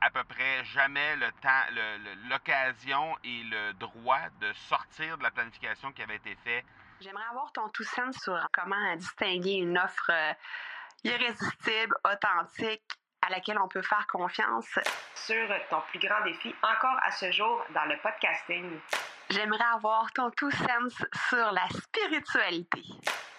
à peu près jamais le temps, l'occasion et le droit de sortir de la planification qui avait été faite. J'aimerais avoir ton tout sens sur comment distinguer une offre euh, irrésistible, authentique, à laquelle on peut faire confiance. Sur ton plus grand défi encore à ce jour dans le podcasting. J'aimerais avoir ton tout sens sur la spiritualité.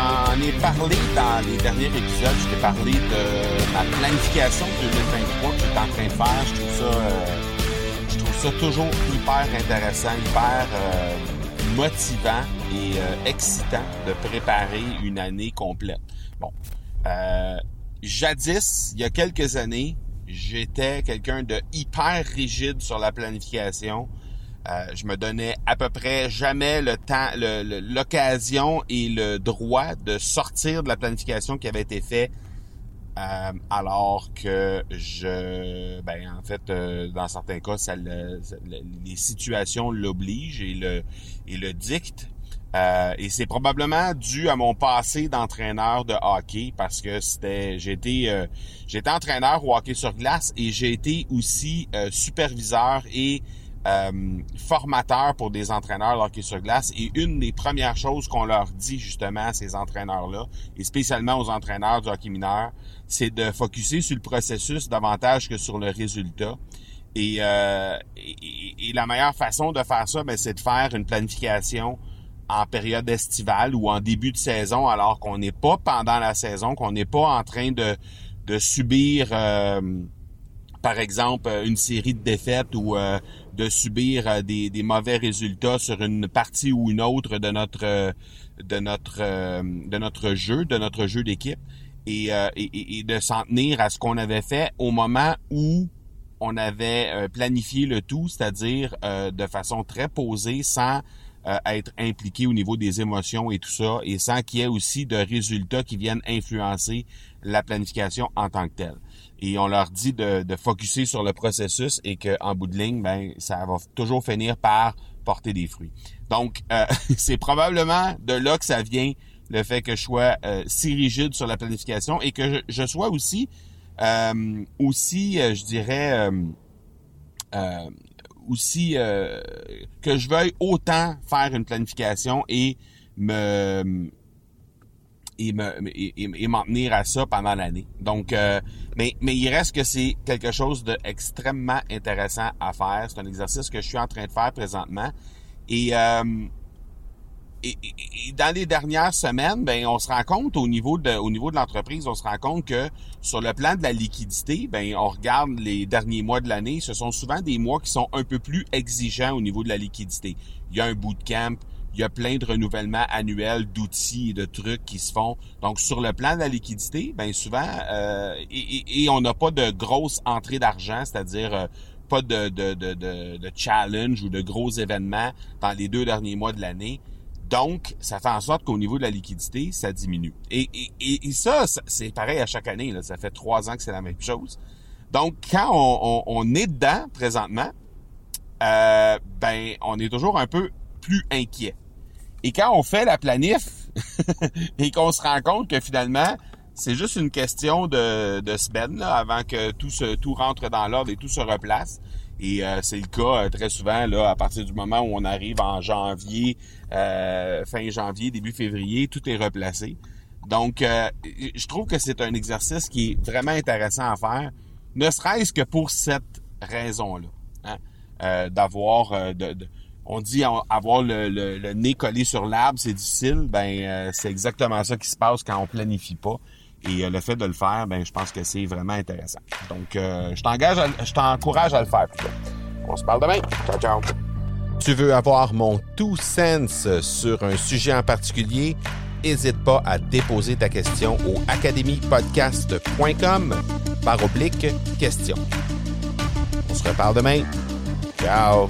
J'en ai parlé dans les derniers épisodes. Je t'ai parlé de ma planification 2023 que j'étais en train de faire. Je trouve ça, euh, je trouve ça toujours hyper intéressant, hyper euh, motivant et euh, excitant de préparer une année complète. Bon, jadis, il y a quelques années, j'étais quelqu'un de hyper rigide sur la planification. Euh, je me donnais à peu près jamais le temps, l'occasion et le droit de sortir de la planification qui avait été faite euh, alors que je, ben en fait, euh, dans certains cas, ça, les situations l'obligent et le et le dictent. et c'est probablement dû à mon passé d'entraîneur de hockey parce que c'était j'étais j'étais entraîneur au hockey sur glace et j'ai été aussi superviseur et euh, formateur pour des entraîneurs hockey sur glace et une des premières choses qu'on leur dit justement à ces entraîneurs-là, et spécialement aux entraîneurs du hockey mineur, c'est de focuser sur le processus davantage que sur le résultat. Et, euh, la meilleure façon de faire ça, ben, c'est de faire une planification en période estivale ou en début de saison, alors qu'on n'est pas pendant la saison, qu'on n'est pas en train de, de subir, euh, par exemple, une série de défaites ou euh, de subir euh, des, des, mauvais résultats sur une partie ou une autre de notre euh, de notre euh, de notre jeu, de notre jeu d'équipe, et, et, et, de s'en tenir à ce qu'on avait fait au moment où on avait planifié le tout, c'est-à-dire de façon très posée, sans être impliqué au niveau des émotions et tout ça, et sans qu'il y ait aussi de résultats qui viennent influencer la planification en tant que telle et on leur dit de, de focuser sur le processus et qu'en bout de ligne, ben, ça va toujours finir par porter des fruits. Donc, euh, c'est probablement de là que ça vient le fait que je sois euh, si rigide sur la planification et que je, sois aussi, euh, aussi, je dirais, aussi que je veuille autant faire une planification et me et me et, m'en tenir à ça pendant l'année. Donc, euh, mais mais il reste que c'est quelque chose d'extrêmement intéressant à faire. C'est un exercice que je suis en train de faire présentement. Et, euh, et, dans les dernières semaines, ben on se rend compte au niveau de au niveau de l'entreprise, on se rend compte que sur le plan de la liquidité, ben on regarde les derniers mois de l'année, ce sont souvent des mois qui sont un peu plus exigeants au niveau de la liquidité. Il y a un bootcamp, il y a plein de renouvellements annuels d'outils et de trucs qui se font. Donc, sur le plan de la liquidité, bien souvent, euh, et, on n'a pas de grosse entrée d'argent, c'est-à-dire euh, pas de, de, de, de, challenge ou de gros événements dans les deux derniers mois de l'année. Donc, ça fait en sorte qu'au niveau de la liquidité, ça diminue. Et, et, ça, c'est pareil à chaque année. Là. Ça fait trois ans que c'est la même chose. Donc, quand on, on, est dedans présentement, euh, ben, on est toujours un peu plus inquiet. Et quand on fait la planif et qu'on se rend compte que finalement, c'est juste une question de, de semaine avant que tout se tout rentre dans l'ordre et tout se replace. Et euh, c'est le cas euh, très souvent là à partir du moment où on arrive en janvier, euh, fin janvier, début février, tout est replacé. Donc, je trouve que c'est un exercice qui est vraiment intéressant à faire, ne serait-ce que pour cette raison-là, hein, d'avoir de, de on dit avoir le, nez collé sur l'arbre, c'est difficile. Ben, euh, c'est exactement ça qui se passe quand on planifie pas. Et euh, le fait de le faire, ben, je pense que c'est vraiment intéressant. Donc, euh, je t'engage, je t'encourage à le faire. On se parle demain. Ciao, ciao. Tu veux avoir mon tout sens sur un sujet en particulier? n'hésite pas à déposer ta question au academypodcast.com par oblique question. On se reparle demain. Ciao!